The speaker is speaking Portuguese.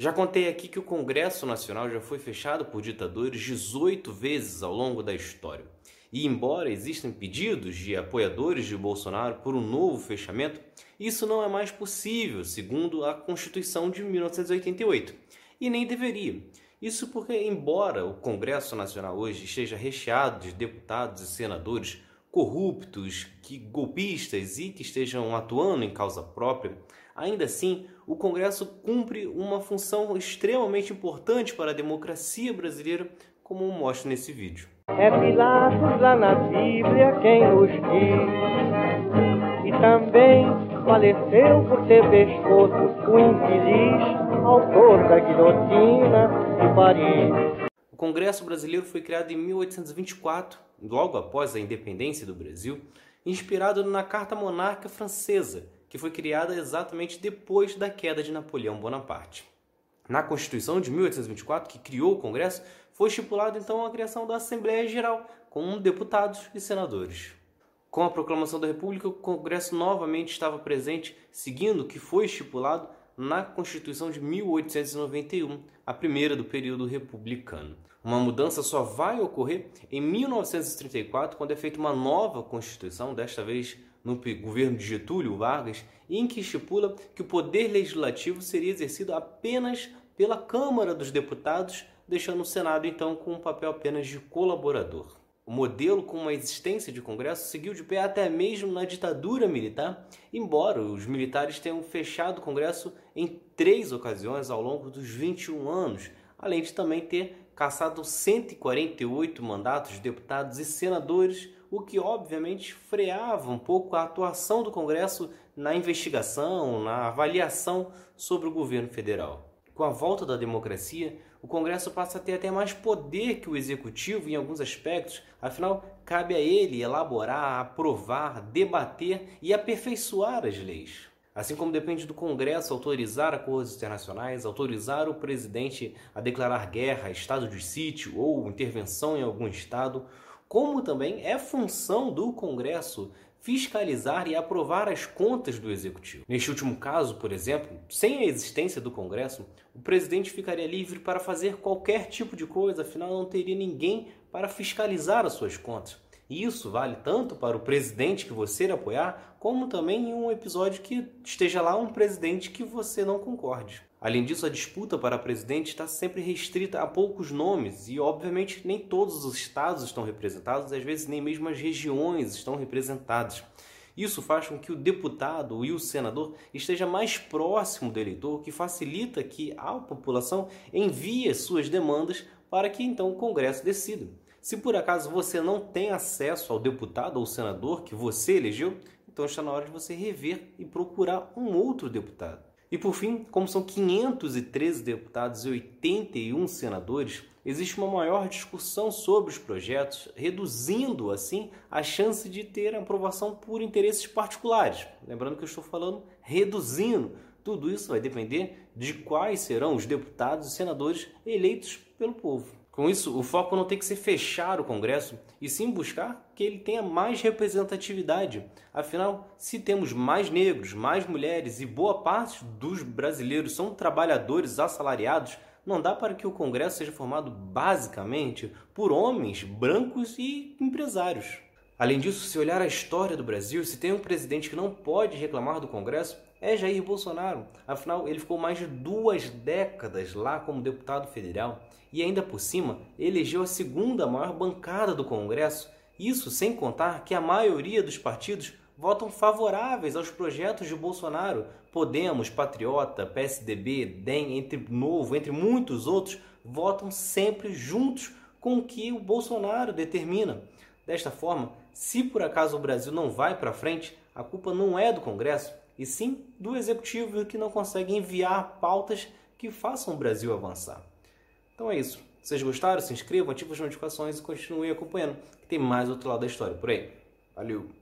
Já contei aqui que o Congresso Nacional já foi fechado por ditadores 18 vezes ao longo da história. E embora existam pedidos de apoiadores de Bolsonaro por um novo fechamento, isso não é mais possível, segundo a Constituição de 1988. E nem deveria. Isso porque, embora o Congresso Nacional hoje esteja recheado de deputados e senadores corruptos, que golpistas e que estejam atuando em causa própria, ainda assim o Congresso cumpre uma função extremamente importante para a democracia brasileira, como mostro nesse vídeo. É Pilatos lá na Bíblia quem nos diz, e também faleceu por ter pescoço o infeliz autor da guilhotina de Paris. Congresso Brasileiro foi criado em 1824 logo após a independência do Brasil, inspirado na Carta Monárquica Francesa, que foi criada exatamente depois da queda de Napoleão Bonaparte. Na Constituição de 1824, que criou o Congresso, foi estipulado então a criação da Assembleia Geral, com deputados e senadores. Com a proclamação da República, o Congresso novamente estava presente, seguindo o que foi estipulado na Constituição de 1891, a primeira do período republicano. Uma mudança só vai ocorrer em 1934, quando é feita uma nova Constituição, desta vez no governo de Getúlio Vargas, em que estipula que o poder legislativo seria exercido apenas pela Câmara dos Deputados, deixando o Senado então com um papel apenas de colaborador. O modelo com uma existência de Congresso seguiu de pé até mesmo na ditadura militar, embora os militares tenham fechado o Congresso em três ocasiões ao longo dos 21 anos, além de também ter caçado 148 mandatos de deputados e senadores, o que obviamente freava um pouco a atuação do Congresso na investigação, na avaliação sobre o governo federal. Com a volta da democracia, o Congresso passa a ter até mais poder que o Executivo em alguns aspectos, afinal, cabe a ele elaborar, aprovar, debater e aperfeiçoar as leis. Assim como depende do Congresso autorizar acordos internacionais, autorizar o presidente a declarar guerra, estado de sítio ou intervenção em algum estado, como também é função do Congresso fiscalizar e aprovar as contas do executivo. Neste último caso, por exemplo, sem a existência do Congresso, o presidente ficaria livre para fazer qualquer tipo de coisa, afinal não teria ninguém para fiscalizar as suas contas. E isso vale tanto para o presidente que você apoiar, como também em um episódio que esteja lá um presidente que você não concorde. Além disso, a disputa para presidente está sempre restrita a poucos nomes e, obviamente, nem todos os estados estão representados, às vezes nem mesmo as regiões estão representadas. Isso faz com que o deputado e o senador esteja mais próximo do eleitor, o que facilita que a população envie suas demandas para que então o Congresso decida. Se por acaso você não tem acesso ao deputado ou senador que você elegeu, então está na hora de você rever e procurar um outro deputado. E por fim, como são 513 deputados e 81 senadores, existe uma maior discussão sobre os projetos, reduzindo assim a chance de ter aprovação por interesses particulares. Lembrando que eu estou falando reduzindo. Tudo isso vai depender de quais serão os deputados e senadores eleitos pelo povo. Com isso, o foco não tem que ser fechar o Congresso, e sim buscar que ele tenha mais representatividade. Afinal, se temos mais negros, mais mulheres e boa parte dos brasileiros são trabalhadores assalariados, não dá para que o Congresso seja formado basicamente por homens brancos e empresários. Além disso, se olhar a história do Brasil, se tem um presidente que não pode reclamar do Congresso, é Jair Bolsonaro. Afinal, ele ficou mais de duas décadas lá como deputado federal e ainda por cima elegeu a segunda maior bancada do Congresso. Isso sem contar que a maioria dos partidos votam favoráveis aos projetos de Bolsonaro. Podemos, Patriota, PSDB, DEM, entre Novo, entre muitos outros, votam sempre juntos com o que o Bolsonaro determina. Desta forma, se por acaso o Brasil não vai para frente, a culpa não é do Congresso, e sim do Executivo que não consegue enviar pautas que façam o Brasil avançar. Então é isso. Se vocês gostaram, se inscrevam, ativem as notificações e continuem acompanhando, que tem mais outro lado da história por aí. Valeu!